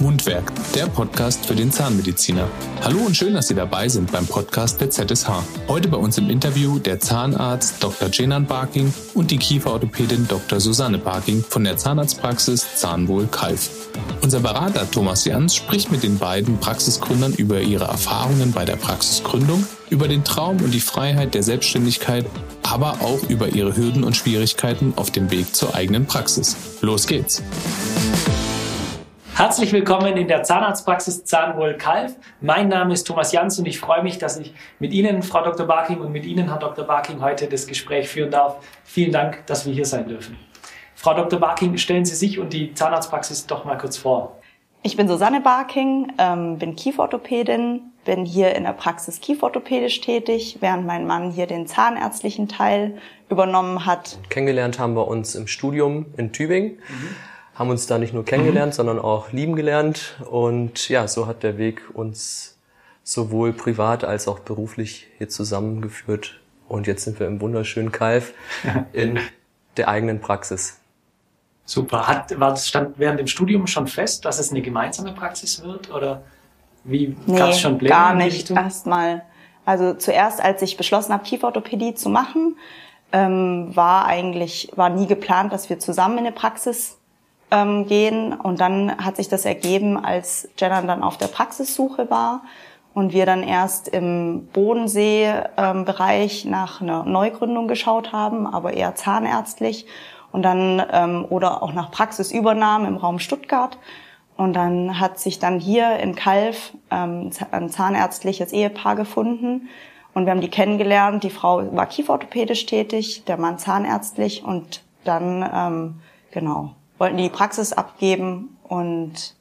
Mundwerk, der Podcast für den Zahnmediziner. Hallo und schön, dass Sie dabei sind beim Podcast der ZSH. Heute bei uns im Interview der Zahnarzt Dr. Jenan Barking und die Kieferorthopädin Dr. Susanne Barking von der Zahnarztpraxis Zahnwohl Kalf. Unser Berater Thomas Jans spricht mit den beiden Praxisgründern über ihre Erfahrungen bei der Praxisgründung, über den Traum und die Freiheit der Selbstständigkeit, aber auch über ihre Hürden und Schwierigkeiten auf dem Weg zur eigenen Praxis. Los geht's! Herzlich willkommen in der Zahnarztpraxis Zahnwohl Kalf. Mein Name ist Thomas Jans und ich freue mich, dass ich mit Ihnen, Frau Dr. Barking, und mit Ihnen, Herr Dr. Barking, heute das Gespräch führen darf. Vielen Dank, dass wir hier sein dürfen. Frau Dr. Barking, stellen Sie sich und die Zahnarztpraxis doch mal kurz vor. Ich bin Susanne Barking, ähm, bin Kieferorthopädin, bin hier in der Praxis kieferorthopädisch tätig, während mein Mann hier den zahnärztlichen Teil übernommen hat. Kennengelernt haben wir uns im Studium in Tübingen. Mhm haben uns da nicht nur kennengelernt, mhm. sondern auch lieben gelernt. Und ja, so hat der Weg uns sowohl privat als auch beruflich hier zusammengeführt. Und jetzt sind wir im wunderschönen Kalf in der eigenen Praxis. Super. Hat, war das stand während dem Studium schon fest, dass es eine gemeinsame Praxis wird? Oder wie nee, gab es schon Pläne? Gar nicht. Erstmal. Also zuerst, als ich beschlossen habe, Kieferorthopädie zu machen, ähm, war eigentlich war nie geplant, dass wir zusammen in eine Praxis ähm, gehen. Und dann hat sich das ergeben, als Jenna dann auf der Praxissuche war und wir dann erst im Bodensee-Bereich ähm, nach einer Neugründung geschaut haben, aber eher zahnärztlich und dann ähm, oder auch nach Praxisübernahme im Raum Stuttgart. Und dann hat sich dann hier in Kalf ähm, ein zahnärztliches Ehepaar gefunden und wir haben die kennengelernt. Die Frau war kieferorthopädisch tätig, der Mann zahnärztlich und dann ähm, genau wollten die Praxis abgeben und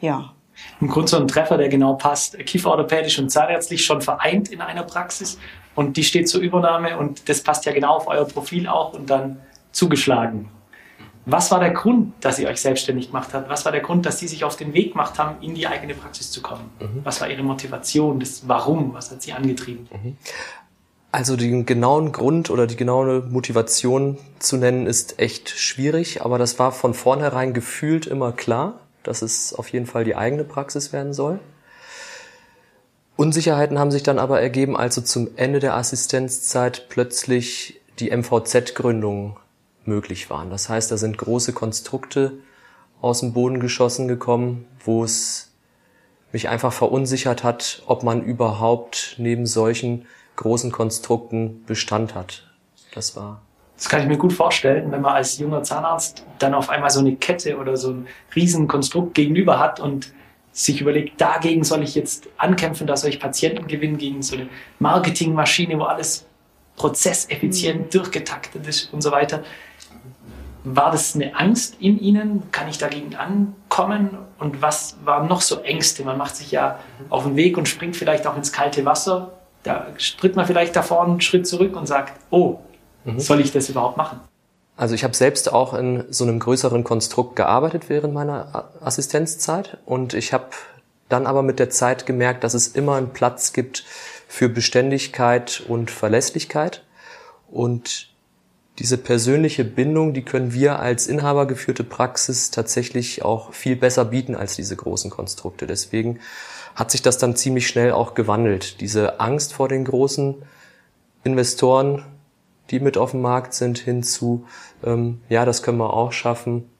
ja. Im Grunde so ein Treffer, der genau passt. Kieferorthopädisch und zahnärztlich schon vereint in einer Praxis und die steht zur Übernahme und das passt ja genau auf euer Profil auch und dann zugeschlagen. Was war der Grund, dass ihr euch selbstständig gemacht habt? Was war der Grund, dass Sie sich auf den Weg gemacht haben, in die eigene Praxis zu kommen? Mhm. Was war Ihre Motivation, das Warum? Was hat Sie angetrieben? Mhm. Also den genauen Grund oder die genaue Motivation zu nennen ist echt schwierig, aber das war von vornherein gefühlt immer klar, dass es auf jeden Fall die eigene Praxis werden soll. Unsicherheiten haben sich dann aber ergeben, also zum Ende der Assistenzzeit plötzlich die MVZ-Gründungen möglich waren. Das heißt, da sind große Konstrukte aus dem Boden geschossen gekommen, wo es mich einfach verunsichert hat, ob man überhaupt neben solchen großen Konstrukten Bestand hat. Das war. Das kann ich mir gut vorstellen, wenn man als junger Zahnarzt dann auf einmal so eine Kette oder so ein Riesenkonstrukt gegenüber hat und sich überlegt, dagegen soll ich jetzt ankämpfen, da soll ich Patienten gewinnen gegen so eine Marketingmaschine, wo alles prozesseffizient mhm. durchgetaktet ist und so weiter. War das eine Angst in Ihnen? Kann ich dagegen ankommen? Und was waren noch so Ängste? Man macht sich ja auf den Weg und springt vielleicht auch ins kalte Wasser da tritt man vielleicht davor einen Schritt zurück und sagt, oh, mhm. soll ich das überhaupt machen? Also ich habe selbst auch in so einem größeren Konstrukt gearbeitet während meiner Assistenzzeit und ich habe dann aber mit der Zeit gemerkt, dass es immer einen Platz gibt für Beständigkeit und Verlässlichkeit und diese persönliche Bindung, die können wir als inhabergeführte Praxis tatsächlich auch viel besser bieten als diese großen Konstrukte. Deswegen hat sich das dann ziemlich schnell auch gewandelt. Diese Angst vor den großen Investoren, die mit auf dem Markt sind, hinzu, ähm, ja, das können wir auch schaffen,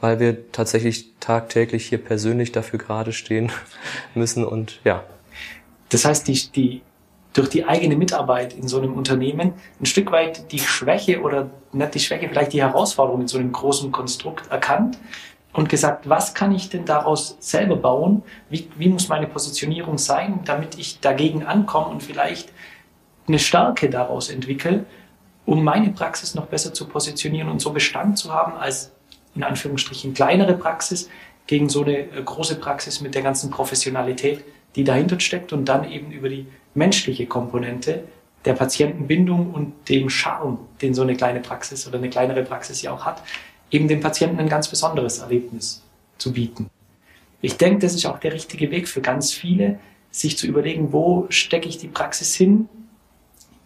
weil wir tatsächlich tagtäglich hier persönlich dafür gerade stehen müssen und ja. Das heißt, die, die, durch die eigene Mitarbeit in so einem Unternehmen ein Stück weit die Schwäche oder nicht die Schwäche, vielleicht die Herausforderung in so einem großen Konstrukt erkannt und gesagt, was kann ich denn daraus selber bauen? Wie, wie muss meine Positionierung sein, damit ich dagegen ankomme und vielleicht eine Stärke daraus entwickle, um meine Praxis noch besser zu positionieren und so Bestand zu haben als in Anführungsstrichen kleinere Praxis gegen so eine äh, große Praxis mit der ganzen Professionalität, die dahinter steckt und dann eben über die menschliche Komponente der Patientenbindung und dem Charme, den so eine kleine Praxis oder eine kleinere Praxis ja auch hat, eben dem Patienten ein ganz besonderes Erlebnis zu bieten. Ich denke, das ist auch der richtige Weg für ganz viele, sich zu überlegen, wo stecke ich die Praxis hin,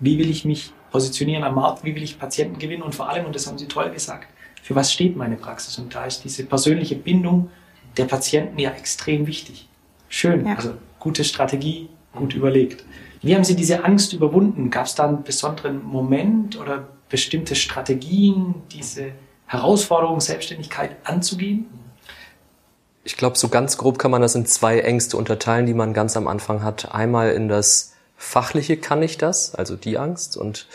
wie will ich mich positionieren am Markt, wie will ich Patienten gewinnen und vor allem, und das haben Sie toll gesagt, für was steht meine Praxis? Und da ist diese persönliche Bindung der Patienten ja extrem wichtig. Schön, ja. also gute Strategie, gut überlegt. Wie haben Sie diese Angst überwunden? Gab es da einen besonderen Moment oder bestimmte Strategien, diese Herausforderung, Selbstständigkeit anzugehen? Ich glaube, so ganz grob kann man das in zwei Ängste unterteilen, die man ganz am Anfang hat. Einmal in das fachliche kann ich das, also die Angst. Und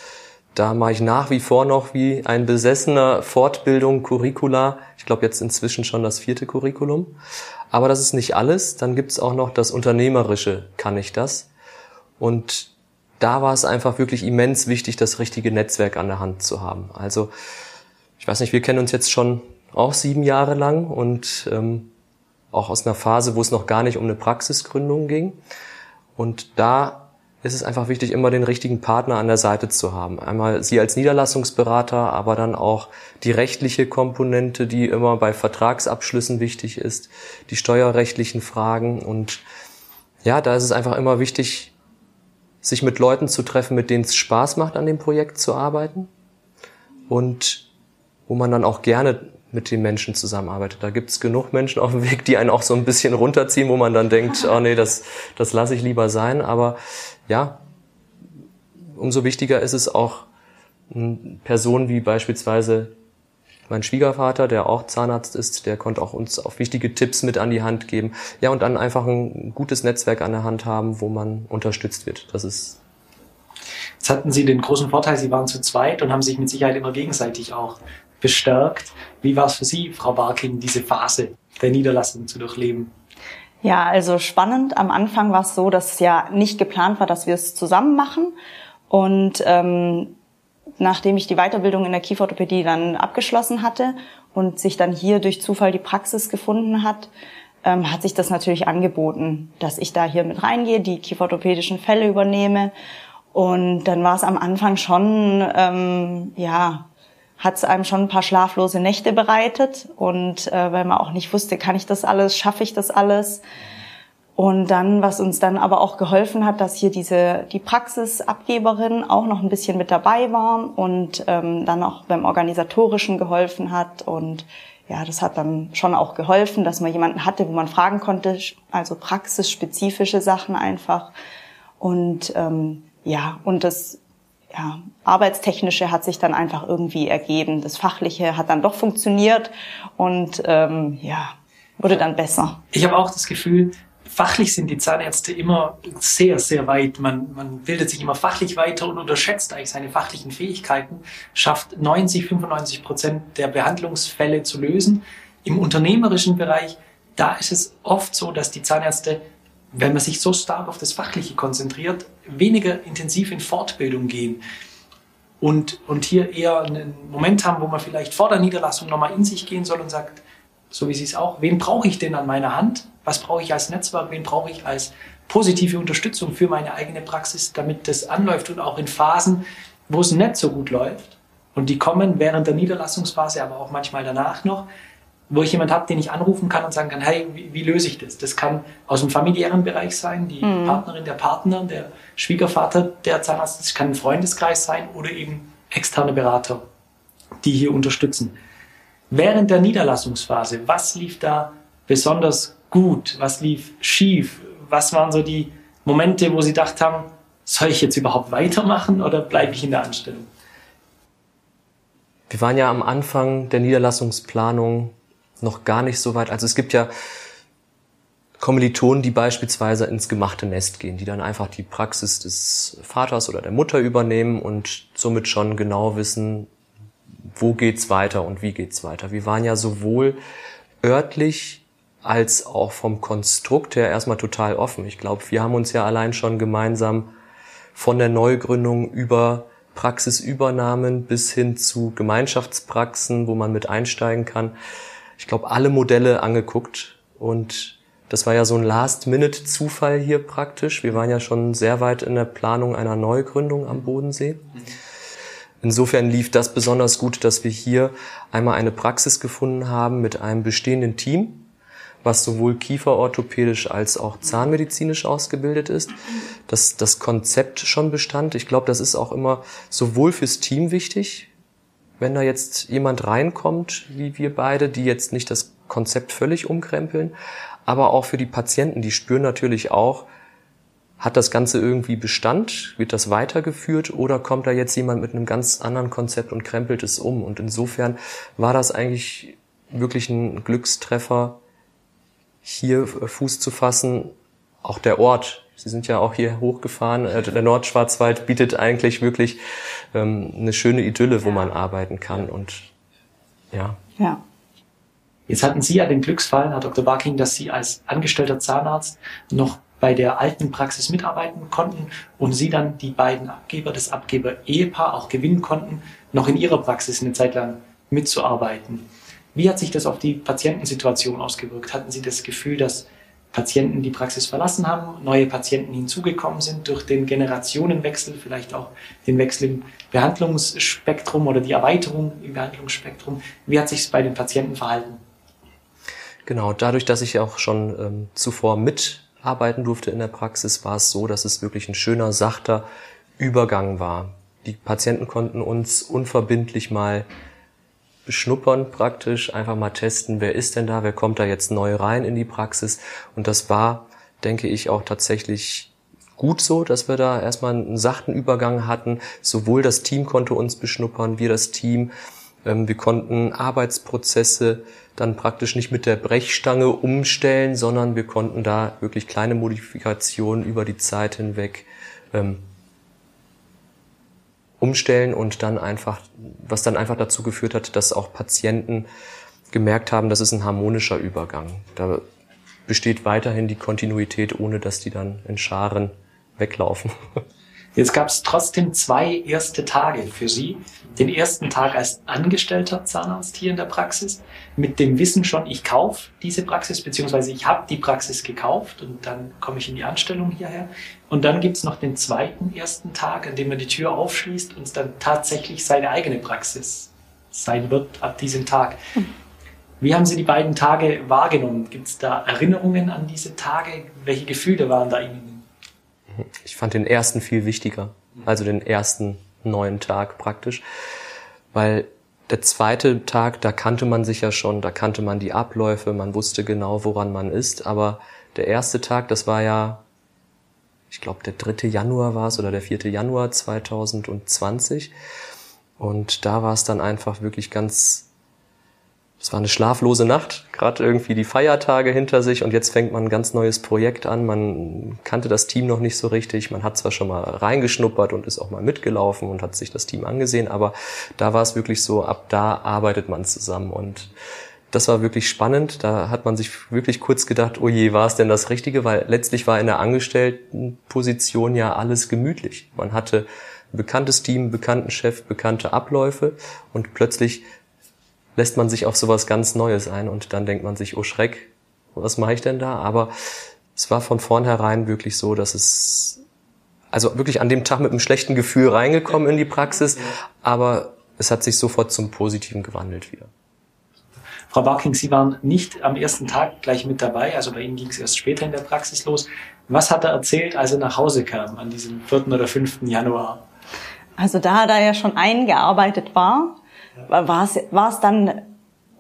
da mache ich nach wie vor noch wie ein besessener Fortbildung, Curricula. Ich glaube jetzt inzwischen schon das vierte Curriculum. Aber das ist nicht alles. Dann gibt's auch noch das Unternehmerische kann ich das. Und da war es einfach wirklich immens wichtig, das richtige Netzwerk an der Hand zu haben. Also ich weiß nicht, wir kennen uns jetzt schon auch sieben Jahre lang und ähm, auch aus einer Phase, wo es noch gar nicht um eine Praxisgründung ging. Und da ist es einfach wichtig, immer den richtigen Partner an der Seite zu haben. Einmal Sie als Niederlassungsberater, aber dann auch die rechtliche Komponente, die immer bei Vertragsabschlüssen wichtig ist, die steuerrechtlichen Fragen. Und ja, da ist es einfach immer wichtig, sich mit Leuten zu treffen, mit denen es Spaß macht, an dem Projekt zu arbeiten und wo man dann auch gerne mit den Menschen zusammenarbeitet. Da gibt es genug Menschen auf dem Weg, die einen auch so ein bisschen runterziehen, wo man dann denkt, oh nee, das, das lasse ich lieber sein. Aber ja, umso wichtiger ist es auch, Personen wie beispielsweise mein Schwiegervater, der auch Zahnarzt ist, der konnte auch uns auf wichtige Tipps mit an die Hand geben. Ja, und dann einfach ein gutes Netzwerk an der Hand haben, wo man unterstützt wird. Das ist. Jetzt hatten Sie den großen Vorteil, Sie waren zu zweit und haben sich mit Sicherheit immer gegenseitig auch bestärkt. Wie war es für Sie, Frau Barking, diese Phase der Niederlassung zu durchleben? Ja, also spannend. Am Anfang war es so, dass ja nicht geplant war, dass wir es zusammen machen. Und ähm, nachdem ich die Weiterbildung in der Kieferorthopädie dann abgeschlossen hatte und sich dann hier durch Zufall die Praxis gefunden hat, ähm, hat sich das natürlich angeboten, dass ich da hier mit reingehe, die kieferorthopädischen Fälle übernehme. Und dann war es am Anfang schon, ähm, ja, hat es einem schon ein paar schlaflose Nächte bereitet. Und äh, weil man auch nicht wusste, kann ich das alles, schaffe ich das alles. Und dann, was uns dann aber auch geholfen hat, dass hier diese die Praxisabgeberin auch noch ein bisschen mit dabei war und ähm, dann auch beim organisatorischen geholfen hat. Und ja, das hat dann schon auch geholfen, dass man jemanden hatte, wo man fragen konnte, also praxisspezifische Sachen einfach. Und ähm, ja und das ja, Arbeitstechnische hat sich dann einfach irgendwie ergeben. Das Fachliche hat dann doch funktioniert und ähm, ja, wurde dann besser. Ich habe auch das Gefühl, fachlich sind die Zahnärzte immer sehr, sehr weit. Man, man bildet sich immer fachlich weiter und unterschätzt eigentlich seine fachlichen Fähigkeiten, schafft 90, 95 Prozent der Behandlungsfälle zu lösen. Im unternehmerischen Bereich, da ist es oft so, dass die Zahnärzte wenn man sich so stark auf das Fachliche konzentriert, weniger intensiv in Fortbildung gehen und, und hier eher einen Moment haben, wo man vielleicht vor der Niederlassung nochmal in sich gehen soll und sagt, so wie Sie es auch, wen brauche ich denn an meiner Hand? Was brauche ich als Netzwerk? Wen brauche ich als positive Unterstützung für meine eigene Praxis, damit das anläuft und auch in Phasen, wo es nicht so gut läuft. Und die kommen während der Niederlassungsphase, aber auch manchmal danach noch, wo ich jemand habe, den ich anrufen kann und sagen kann, hey, wie, wie, löse ich das? Das kann aus dem familiären Bereich sein, die mhm. Partnerin, der Partner, der Schwiegervater, der Zahnarzt, das kann ein Freundeskreis sein oder eben externe Berater, die hier unterstützen. Während der Niederlassungsphase, was lief da besonders gut? Was lief schief? Was waren so die Momente, wo Sie gedacht haben, soll ich jetzt überhaupt weitermachen oder bleibe ich in der Anstellung? Wir waren ja am Anfang der Niederlassungsplanung noch gar nicht so weit. Also es gibt ja Kommilitonen, die beispielsweise ins gemachte Nest gehen, die dann einfach die Praxis des Vaters oder der Mutter übernehmen und somit schon genau wissen, wo geht's weiter und wie geht's weiter. Wir waren ja sowohl örtlich als auch vom Konstrukt her erstmal total offen. Ich glaube, wir haben uns ja allein schon gemeinsam von der Neugründung über Praxisübernahmen bis hin zu Gemeinschaftspraxen, wo man mit einsteigen kann, ich glaube, alle Modelle angeguckt und das war ja so ein Last-Minute-Zufall hier praktisch. Wir waren ja schon sehr weit in der Planung einer Neugründung am Bodensee. Insofern lief das besonders gut, dass wir hier einmal eine Praxis gefunden haben mit einem bestehenden Team, was sowohl kieferorthopädisch als auch zahnmedizinisch ausgebildet ist, dass das Konzept schon bestand. Ich glaube, das ist auch immer sowohl fürs Team wichtig, wenn da jetzt jemand reinkommt, wie wir beide, die jetzt nicht das Konzept völlig umkrempeln. Aber auch für die Patienten, die spüren natürlich auch, hat das Ganze irgendwie Bestand? Wird das weitergeführt oder kommt da jetzt jemand mit einem ganz anderen Konzept und krempelt es um? Und insofern war das eigentlich wirklich ein Glückstreffer, hier Fuß zu fassen. Auch der Ort, Sie sind ja auch hier hochgefahren, äh, der Nordschwarzwald bietet eigentlich wirklich ähm, eine schöne Idylle, wo man arbeiten kann und ja. Ja. Jetzt hatten Sie ja den Glücksfall, Herr Dr. Barking, dass Sie als angestellter Zahnarzt noch bei der alten Praxis mitarbeiten konnten und Sie dann die beiden Abgeber, das Abgeber-Ehepaar auch gewinnen konnten, noch in Ihrer Praxis eine Zeit lang mitzuarbeiten. Wie hat sich das auf die Patientensituation ausgewirkt? Hatten Sie das Gefühl, dass Patienten die Praxis verlassen haben, neue Patienten hinzugekommen sind durch den Generationenwechsel, vielleicht auch den Wechsel im Behandlungsspektrum oder die Erweiterung im Behandlungsspektrum? Wie hat sich es bei den Patienten verhalten? Genau, dadurch, dass ich auch schon ähm, zuvor mitarbeiten durfte in der Praxis, war es so, dass es wirklich ein schöner, sachter Übergang war. Die Patienten konnten uns unverbindlich mal beschnuppern praktisch, einfach mal testen, wer ist denn da, wer kommt da jetzt neu rein in die Praxis. Und das war, denke ich, auch tatsächlich gut so, dass wir da erstmal einen sachten Übergang hatten. Sowohl das Team konnte uns beschnuppern, wir das Team. Ähm, wir konnten Arbeitsprozesse dann praktisch nicht mit der Brechstange umstellen, sondern wir konnten da wirklich kleine Modifikationen über die Zeit hinweg ähm, umstellen und dann einfach, was dann einfach dazu geführt hat, dass auch Patienten gemerkt haben, das ist ein harmonischer Übergang. Da besteht weiterhin die Kontinuität, ohne dass die dann in Scharen weglaufen. Jetzt gab es trotzdem zwei erste Tage für Sie. Den ersten Tag als angestellter Zahnarzt hier in der Praxis, mit dem Wissen schon, ich kaufe diese Praxis, beziehungsweise ich habe die Praxis gekauft und dann komme ich in die Anstellung hierher. Und dann gibt's noch den zweiten ersten Tag, an dem man die Tür aufschließt und es dann tatsächlich seine eigene Praxis sein wird ab diesem Tag. Wie haben Sie die beiden Tage wahrgenommen? Gibt es da Erinnerungen an diese Tage? Welche Gefühle waren da Ihnen? Ich fand den ersten viel wichtiger, also den ersten neuen Tag praktisch, weil der zweite Tag, da kannte man sich ja schon, da kannte man die Abläufe, man wusste genau, woran man ist, aber der erste Tag, das war ja, ich glaube, der 3. Januar war es oder der 4. Januar 2020 und da war es dann einfach wirklich ganz es war eine schlaflose Nacht, gerade irgendwie die Feiertage hinter sich und jetzt fängt man ein ganz neues Projekt an. Man kannte das Team noch nicht so richtig. Man hat zwar schon mal reingeschnuppert und ist auch mal mitgelaufen und hat sich das Team angesehen, aber da war es wirklich so, ab da arbeitet man zusammen und das war wirklich spannend. Da hat man sich wirklich kurz gedacht, oh je, war es denn das Richtige? Weil letztlich war in der Angestelltenposition ja alles gemütlich. Man hatte ein bekanntes Team, bekannten Chef, bekannte Abläufe und plötzlich lässt man sich auf sowas ganz Neues ein und dann denkt man sich, oh Schreck, was mache ich denn da? Aber es war von vornherein wirklich so, dass es, also wirklich an dem Tag mit einem schlechten Gefühl reingekommen in die Praxis, aber es hat sich sofort zum Positiven gewandelt wieder. Frau Barking, Sie waren nicht am ersten Tag gleich mit dabei, also bei Ihnen ging es erst später in der Praxis los. Was hat er erzählt, als er nach Hause kam an diesem 4. oder 5. Januar? Also da er ja schon eingearbeitet war, war es war es dann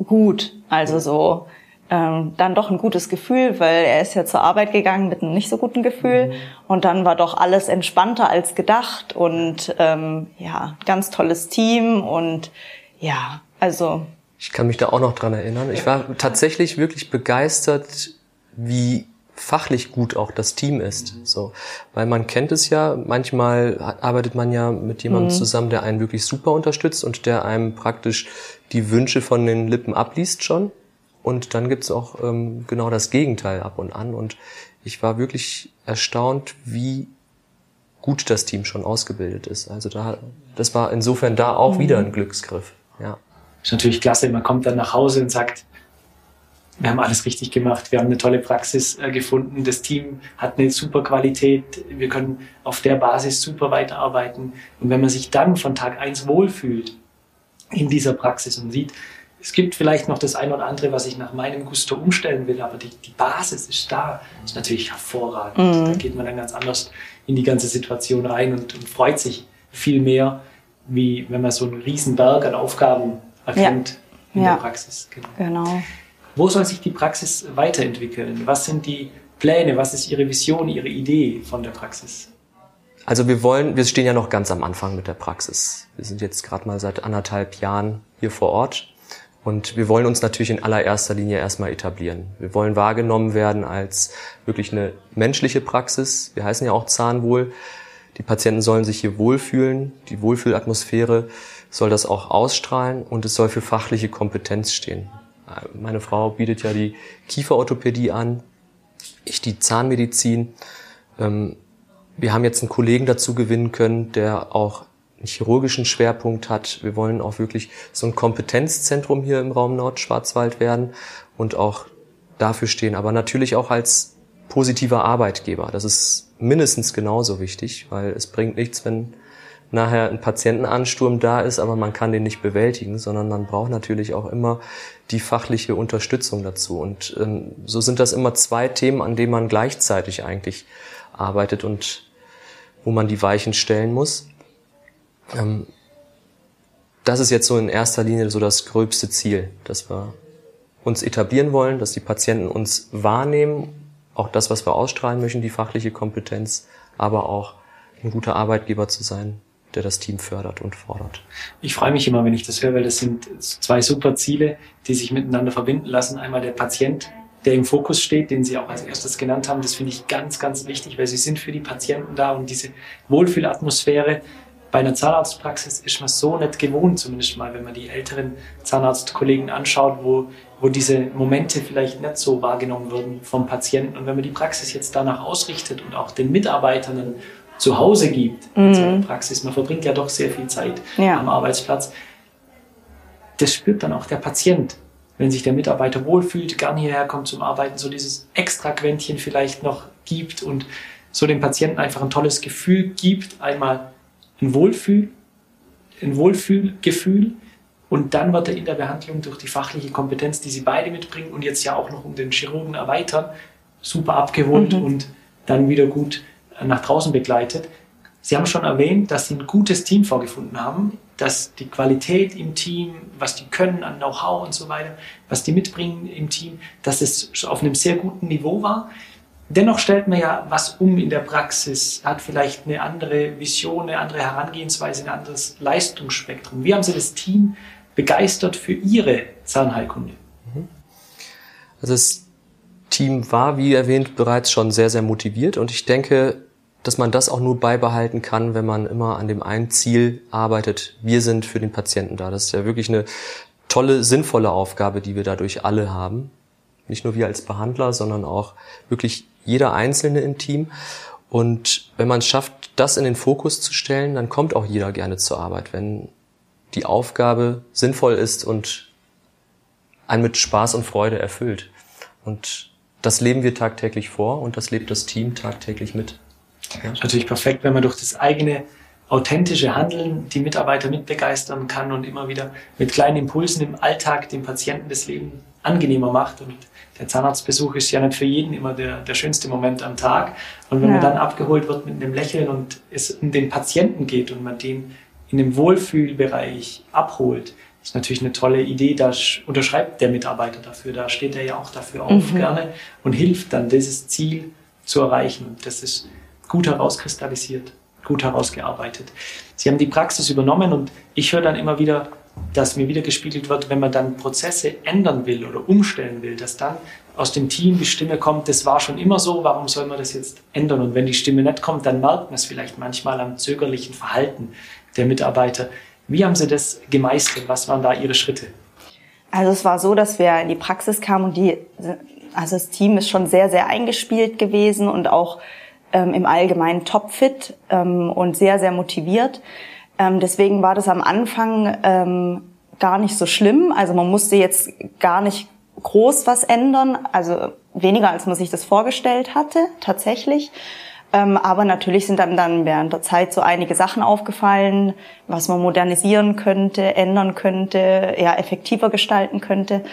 gut. Also so ähm, dann doch ein gutes Gefühl, weil er ist ja zur Arbeit gegangen mit einem nicht so guten Gefühl mhm. und dann war doch alles entspannter als gedacht und ähm, ja ganz tolles Team und ja also ich kann mich da auch noch dran erinnern. Ich war tatsächlich wirklich begeistert, wie fachlich gut auch das Team ist. So, weil man kennt es ja, manchmal arbeitet man ja mit jemandem mhm. zusammen, der einen wirklich super unterstützt und der einem praktisch die Wünsche von den Lippen abliest schon. Und dann gibt's auch ähm, genau das Gegenteil ab und an. Und ich war wirklich erstaunt, wie gut das Team schon ausgebildet ist. Also da, das war insofern da auch mhm. wieder ein Glücksgriff. Ja. Ist natürlich klasse. Man kommt dann nach Hause und sagt, wir haben alles richtig gemacht, wir haben eine tolle Praxis äh, gefunden, das Team hat eine super Qualität, wir können auf der Basis super weiterarbeiten. Und wenn man sich dann von Tag eins wohlfühlt in dieser Praxis und sieht, es gibt vielleicht noch das eine oder andere, was ich nach meinem Gusto umstellen will, aber die, die Basis ist da, ist natürlich hervorragend. Mhm. Da geht man dann ganz anders in die ganze Situation rein und, und freut sich viel mehr, wie wenn man so einen riesen Berg an Aufgaben erkennt ja. in ja. der Praxis. Genau. genau. Wo soll sich die Praxis weiterentwickeln? Was sind die Pläne? Was ist Ihre Vision, Ihre Idee von der Praxis? Also wir wollen, wir stehen ja noch ganz am Anfang mit der Praxis. Wir sind jetzt gerade mal seit anderthalb Jahren hier vor Ort und wir wollen uns natürlich in allererster Linie erstmal etablieren. Wir wollen wahrgenommen werden als wirklich eine menschliche Praxis. Wir heißen ja auch Zahnwohl. Die Patienten sollen sich hier wohlfühlen. Die Wohlfühlatmosphäre soll das auch ausstrahlen und es soll für fachliche Kompetenz stehen. Meine Frau bietet ja die Kieferorthopädie an, ich die Zahnmedizin. Ähm, wir haben jetzt einen Kollegen dazu gewinnen können, der auch einen chirurgischen Schwerpunkt hat. Wir wollen auch wirklich so ein Kompetenzzentrum hier im Raum Nordschwarzwald werden und auch dafür stehen, aber natürlich auch als positiver Arbeitgeber. Das ist mindestens genauso wichtig, weil es bringt nichts, wenn nachher ein Patientenansturm da ist, aber man kann den nicht bewältigen, sondern man braucht natürlich auch immer die fachliche Unterstützung dazu. Und ähm, so sind das immer zwei Themen, an denen man gleichzeitig eigentlich arbeitet und wo man die Weichen stellen muss. Ähm, das ist jetzt so in erster Linie so das gröbste Ziel, dass wir uns etablieren wollen, dass die Patienten uns wahrnehmen, auch das, was wir ausstrahlen möchten, die fachliche Kompetenz, aber auch ein guter Arbeitgeber zu sein, der das Team fördert und fordert. Ich freue mich immer, wenn ich das höre, weil das sind zwei super Ziele, die sich miteinander verbinden lassen. Einmal der Patient, der im Fokus steht, den Sie auch als erstes genannt haben. Das finde ich ganz, ganz wichtig, weil Sie sind für die Patienten da und diese Wohlfühlatmosphäre. Bei einer Zahnarztpraxis ist man so nicht gewohnt, zumindest mal, wenn man die älteren Zahnarztkollegen anschaut, wo, wo diese Momente vielleicht nicht so wahrgenommen würden vom Patienten. Und wenn man die Praxis jetzt danach ausrichtet und auch den Mitarbeitern zu Hause gibt, mhm. in seiner Praxis, man verbringt ja doch sehr viel Zeit ja. am Arbeitsplatz, das spürt dann auch der Patient wenn sich der Mitarbeiter wohlfühlt, gern hierher kommt zum Arbeiten, so dieses extra Quäntchen vielleicht noch gibt und so dem Patienten einfach ein tolles Gefühl gibt, einmal ein Wohlfühl, ein Wohlfühlgefühl und dann wird er in der Behandlung durch die fachliche Kompetenz, die sie beide mitbringen und jetzt ja auch noch um den Chirurgen erweitern, super abgeholt mhm. und dann wieder gut nach draußen begleitet. Sie haben schon erwähnt, dass Sie ein gutes Team vorgefunden haben dass die Qualität im Team, was die können an Know-how und so weiter, was die mitbringen im Team, dass es auf einem sehr guten Niveau war. Dennoch stellt man ja was um in der Praxis, hat vielleicht eine andere Vision, eine andere Herangehensweise, ein anderes Leistungsspektrum. Wie haben Sie das Team begeistert für Ihre Zahnheilkunde? Mhm. Also das Team war, wie erwähnt, bereits schon sehr, sehr motiviert und ich denke, dass man das auch nur beibehalten kann, wenn man immer an dem einen Ziel arbeitet. Wir sind für den Patienten da. Das ist ja wirklich eine tolle, sinnvolle Aufgabe, die wir dadurch alle haben. Nicht nur wir als Behandler, sondern auch wirklich jeder Einzelne im Team. Und wenn man es schafft, das in den Fokus zu stellen, dann kommt auch jeder gerne zur Arbeit, wenn die Aufgabe sinnvoll ist und einen mit Spaß und Freude erfüllt. Und das leben wir tagtäglich vor und das lebt das Team tagtäglich mit. Ja. Ist natürlich perfekt, wenn man durch das eigene authentische Handeln die Mitarbeiter mitbegeistern kann und immer wieder mit kleinen Impulsen im Alltag dem Patienten das Leben angenehmer macht. Und der Zahnarztbesuch ist ja nicht für jeden immer der, der schönste Moment am Tag. Und wenn ja. man dann abgeholt wird mit einem Lächeln und es um den Patienten geht und man den in dem Wohlfühlbereich abholt, ist natürlich eine tolle Idee. Da unterschreibt der Mitarbeiter dafür. Da steht er ja auch dafür auf mhm. gerne und hilft dann, dieses Ziel zu erreichen. Das ist gut herauskristallisiert, gut herausgearbeitet. Sie haben die Praxis übernommen und ich höre dann immer wieder, dass mir wieder gespiegelt wird, wenn man dann Prozesse ändern will oder umstellen will, dass dann aus dem Team die Stimme kommt, das war schon immer so, warum soll man das jetzt ändern? Und wenn die Stimme nicht kommt, dann merkt man es vielleicht manchmal am zögerlichen Verhalten der Mitarbeiter. Wie haben Sie das gemeistert? Was waren da Ihre Schritte? Also es war so, dass wir in die Praxis kamen und die, also das Team ist schon sehr, sehr eingespielt gewesen und auch ähm, im Allgemeinen topfit ähm, und sehr, sehr motiviert. Ähm, deswegen war das am Anfang ähm, gar nicht so schlimm. Also man musste jetzt gar nicht groß was ändern, also weniger als man sich das vorgestellt hatte, tatsächlich. Ähm, aber natürlich sind dann, dann während der Zeit so einige Sachen aufgefallen, was man modernisieren könnte, ändern könnte, ja effektiver gestalten könnte.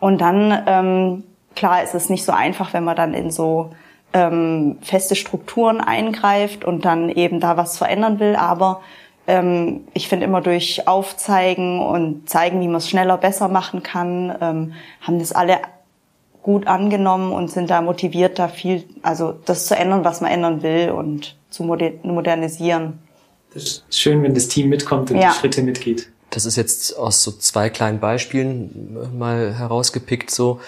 Und dann, ähm, klar, ist es nicht so einfach, wenn man dann in so ähm, feste Strukturen eingreift und dann eben da was verändern will. Aber ähm, ich finde immer durch Aufzeigen und zeigen, wie man es schneller, besser machen kann, ähm, haben das alle gut angenommen und sind da motiviert, da viel, also das zu ändern, was man ändern will und zu modernisieren. Das ist schön, wenn das Team mitkommt und ja. die Schritte mitgeht. Das ist jetzt aus so zwei kleinen Beispielen mal herausgepickt, so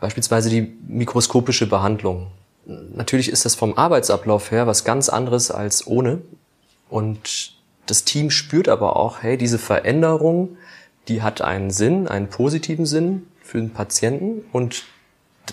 beispielsweise die mikroskopische Behandlung. Natürlich ist das vom Arbeitsablauf her was ganz anderes als ohne. Und das Team spürt aber auch, hey, diese Veränderung, die hat einen Sinn, einen positiven Sinn für den Patienten und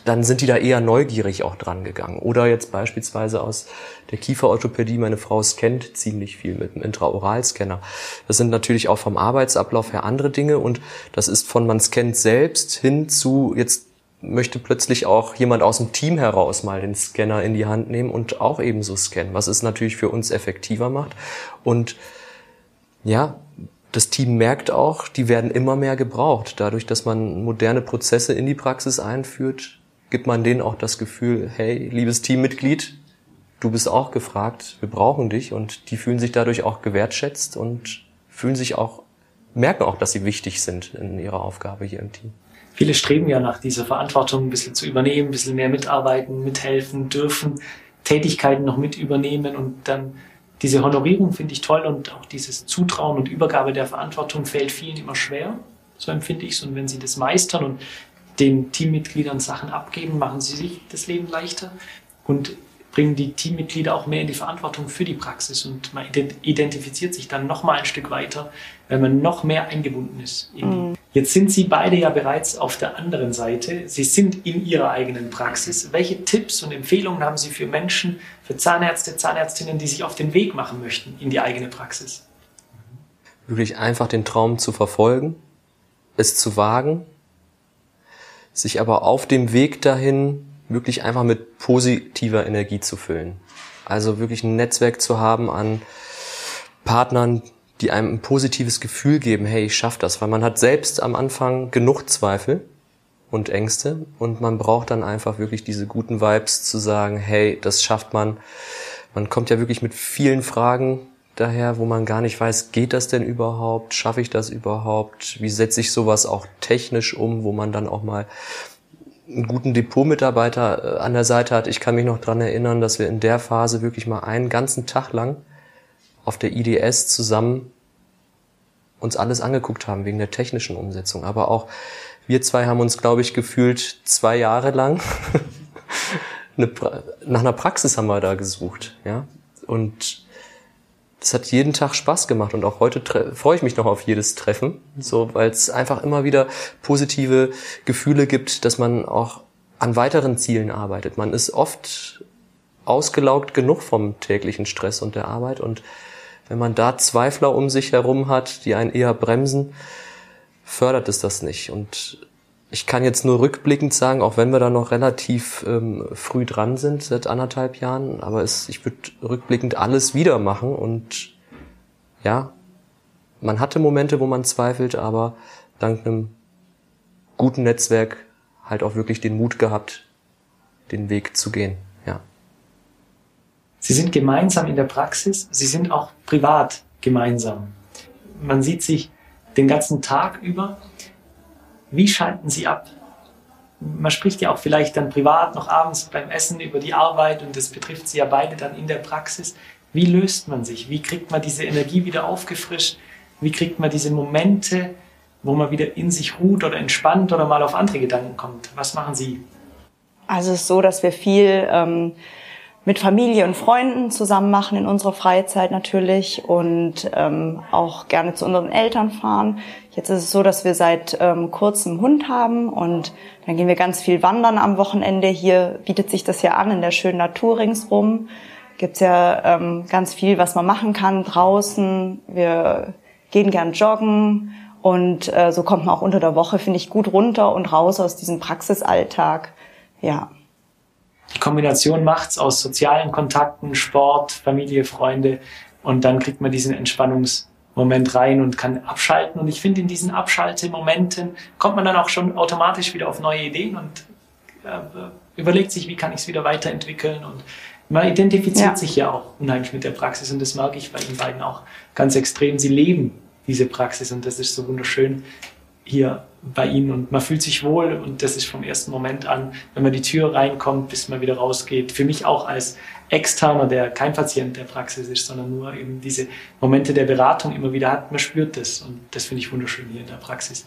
dann sind die da eher neugierig auch dran gegangen. Oder jetzt beispielsweise aus der Kieferorthopädie, meine Frau scannt ziemlich viel mit einem Intraoralscanner. Das sind natürlich auch vom Arbeitsablauf her andere Dinge und das ist von man scannt selbst hin zu jetzt möchte plötzlich auch jemand aus dem Team heraus mal den Scanner in die Hand nehmen und auch ebenso scannen, was es natürlich für uns effektiver macht. Und ja, das Team merkt auch, die werden immer mehr gebraucht. Dadurch, dass man moderne Prozesse in die Praxis einführt, gibt man denen auch das Gefühl, hey, liebes Teammitglied, du bist auch gefragt, wir brauchen dich und die fühlen sich dadurch auch gewertschätzt und fühlen sich auch, merken auch, dass sie wichtig sind in ihrer Aufgabe hier im Team. Viele streben ja nach dieser Verantwortung ein bisschen zu übernehmen, ein bisschen mehr mitarbeiten, mithelfen, dürfen, Tätigkeiten noch mit übernehmen und dann diese Honorierung finde ich toll und auch dieses Zutrauen und Übergabe der Verantwortung fällt vielen immer schwer. So empfinde ich es. Und wenn sie das meistern und den Teammitgliedern Sachen abgeben, machen sie sich das Leben leichter und bringen die Teammitglieder auch mehr in die Verantwortung für die Praxis und man identifiziert sich dann noch mal ein Stück weiter, weil man noch mehr eingebunden ist. Mhm. Jetzt sind Sie beide ja bereits auf der anderen Seite. Sie sind in Ihrer eigenen Praxis. Welche Tipps und Empfehlungen haben Sie für Menschen, für Zahnärzte, Zahnärztinnen, die sich auf den Weg machen möchten in die eigene Praxis? Wirklich einfach den Traum zu verfolgen, es zu wagen sich aber auf dem Weg dahin wirklich einfach mit positiver Energie zu füllen. Also wirklich ein Netzwerk zu haben an Partnern, die einem ein positives Gefühl geben, hey, ich schaff das, weil man hat selbst am Anfang genug Zweifel und Ängste und man braucht dann einfach wirklich diese guten Vibes zu sagen, hey, das schafft man. Man kommt ja wirklich mit vielen Fragen daher, wo man gar nicht weiß, geht das denn überhaupt? Schaffe ich das überhaupt? Wie setze ich sowas auch technisch um, wo man dann auch mal einen guten Depotmitarbeiter äh, an der Seite hat. Ich kann mich noch dran erinnern, dass wir in der Phase wirklich mal einen ganzen Tag lang auf der IDS zusammen uns alles angeguckt haben wegen der technischen Umsetzung. Aber auch wir zwei haben uns, glaube ich, gefühlt zwei Jahre lang eine, nach einer Praxis haben wir da gesucht, ja. Und das hat jeden Tag Spaß gemacht und auch heute freue ich mich noch auf jedes Treffen, so weil es einfach immer wieder positive Gefühle gibt, dass man auch an weiteren Zielen arbeitet. Man ist oft ausgelaugt genug vom täglichen Stress und der Arbeit und wenn man da Zweifler um sich herum hat, die einen eher bremsen, fördert es das nicht und ich kann jetzt nur rückblickend sagen, auch wenn wir da noch relativ ähm, früh dran sind, seit anderthalb Jahren, aber es, ich würde rückblickend alles wieder machen und ja, man hatte Momente, wo man zweifelt, aber dank einem guten Netzwerk halt auch wirklich den Mut gehabt, den Weg zu gehen, ja. Sie sind gemeinsam in der Praxis, Sie sind auch privat gemeinsam. Man sieht sich den ganzen Tag über wie schalten Sie ab? Man spricht ja auch vielleicht dann privat noch abends beim Essen über die Arbeit und das betrifft Sie ja beide dann in der Praxis. Wie löst man sich? Wie kriegt man diese Energie wieder aufgefrischt? Wie kriegt man diese Momente, wo man wieder in sich ruht oder entspannt oder mal auf andere Gedanken kommt? Was machen Sie? Also es ist so, dass wir viel ähm, mit Familie und Freunden zusammen machen in unserer Freizeit natürlich und ähm, auch gerne zu unseren Eltern fahren. Jetzt ist es so, dass wir seit ähm, kurzem Hund haben und dann gehen wir ganz viel wandern am Wochenende. Hier bietet sich das ja an in der schönen Natur ringsrum. Gibt's ja ähm, ganz viel, was man machen kann draußen. Wir gehen gern joggen und äh, so kommt man auch unter der Woche, finde ich, gut runter und raus aus diesem Praxisalltag. Ja die Kombination macht's aus sozialen Kontakten, Sport, Familie, Freunde und dann kriegt man diesen Entspannungsmoment rein und kann abschalten. Und ich finde, in diesen Abschaltemomenten kommt man dann auch schon automatisch wieder auf neue Ideen und äh, überlegt sich, wie kann ich es wieder weiterentwickeln und man identifiziert ja. sich ja auch unheimlich mit der Praxis und das mag ich bei Ihnen beiden auch ganz extrem. Sie leben diese Praxis und das ist so wunderschön hier bei Ihnen und man fühlt sich wohl und das ist vom ersten Moment an, wenn man die Tür reinkommt, bis man wieder rausgeht. Für mich auch als Externer, der kein Patient der Praxis ist, sondern nur eben diese Momente der Beratung immer wieder hat, man spürt das und das finde ich wunderschön hier in der Praxis.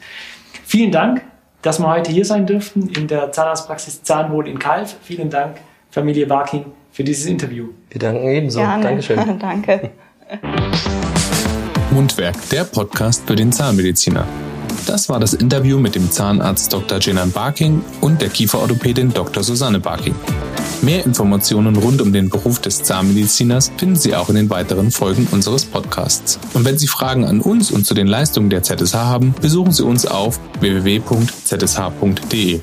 Vielen Dank, dass wir heute hier sein dürften in der Zahnarztpraxis Zahnwohl in Kalf. Vielen Dank, Familie Barking, für dieses Interview. Wir danken ebenso. Gerne. Dankeschön. Danke. Mundwerk, der Podcast für den Zahnmediziner. Das war das Interview mit dem Zahnarzt Dr. Jenan Barking und der Kieferorthopädin Dr. Susanne Barking. Mehr Informationen rund um den Beruf des Zahnmediziners finden Sie auch in den weiteren Folgen unseres Podcasts. Und wenn Sie Fragen an uns und zu den Leistungen der ZSH haben, besuchen Sie uns auf www.zsh.de.